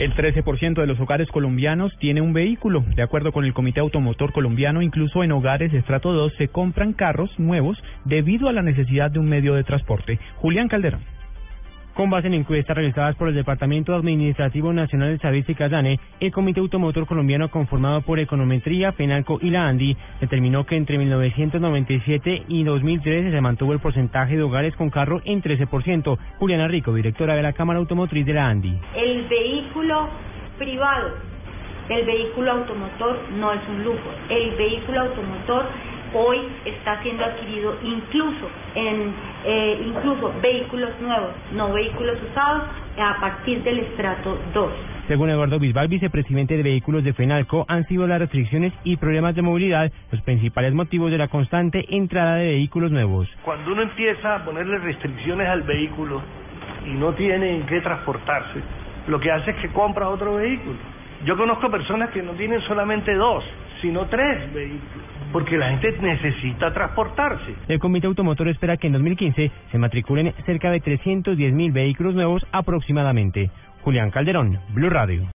El 13% de los hogares colombianos tiene un vehículo. De acuerdo con el Comité Automotor Colombiano, incluso en hogares de estrato 2 se compran carros nuevos debido a la necesidad de un medio de transporte. Julián Calderón. Con base en encuestas realizadas por el Departamento Administrativo Nacional de Estadística DANE, el Comité Automotor Colombiano conformado por Econometría, Penalco y la ANDI determinó que entre 1997 y 2013 se mantuvo el porcentaje de hogares con carro en 13%. Juliana Rico, directora de la Cámara Automotriz de la ANDI. El vehículo privado, el vehículo automotor no es un lujo. El vehículo automotor hoy está siendo adquirido incluso en eh, incluso vehículos nuevos, no vehículos usados, a partir del estrato 2. Según Eduardo Bisbal, vicepresidente de Vehículos de FENALCO, han sido las restricciones y problemas de movilidad los principales motivos de la constante entrada de vehículos nuevos. Cuando uno empieza a ponerle restricciones al vehículo y no tiene en qué transportarse, lo que hace es que compra otro vehículo. Yo conozco personas que no tienen solamente dos, sino tres vehículos, porque la gente necesita transportarse. El Comité Automotor espera que en 2015 se matriculen cerca de 310 mil vehículos nuevos aproximadamente. Julián Calderón, Blue Radio.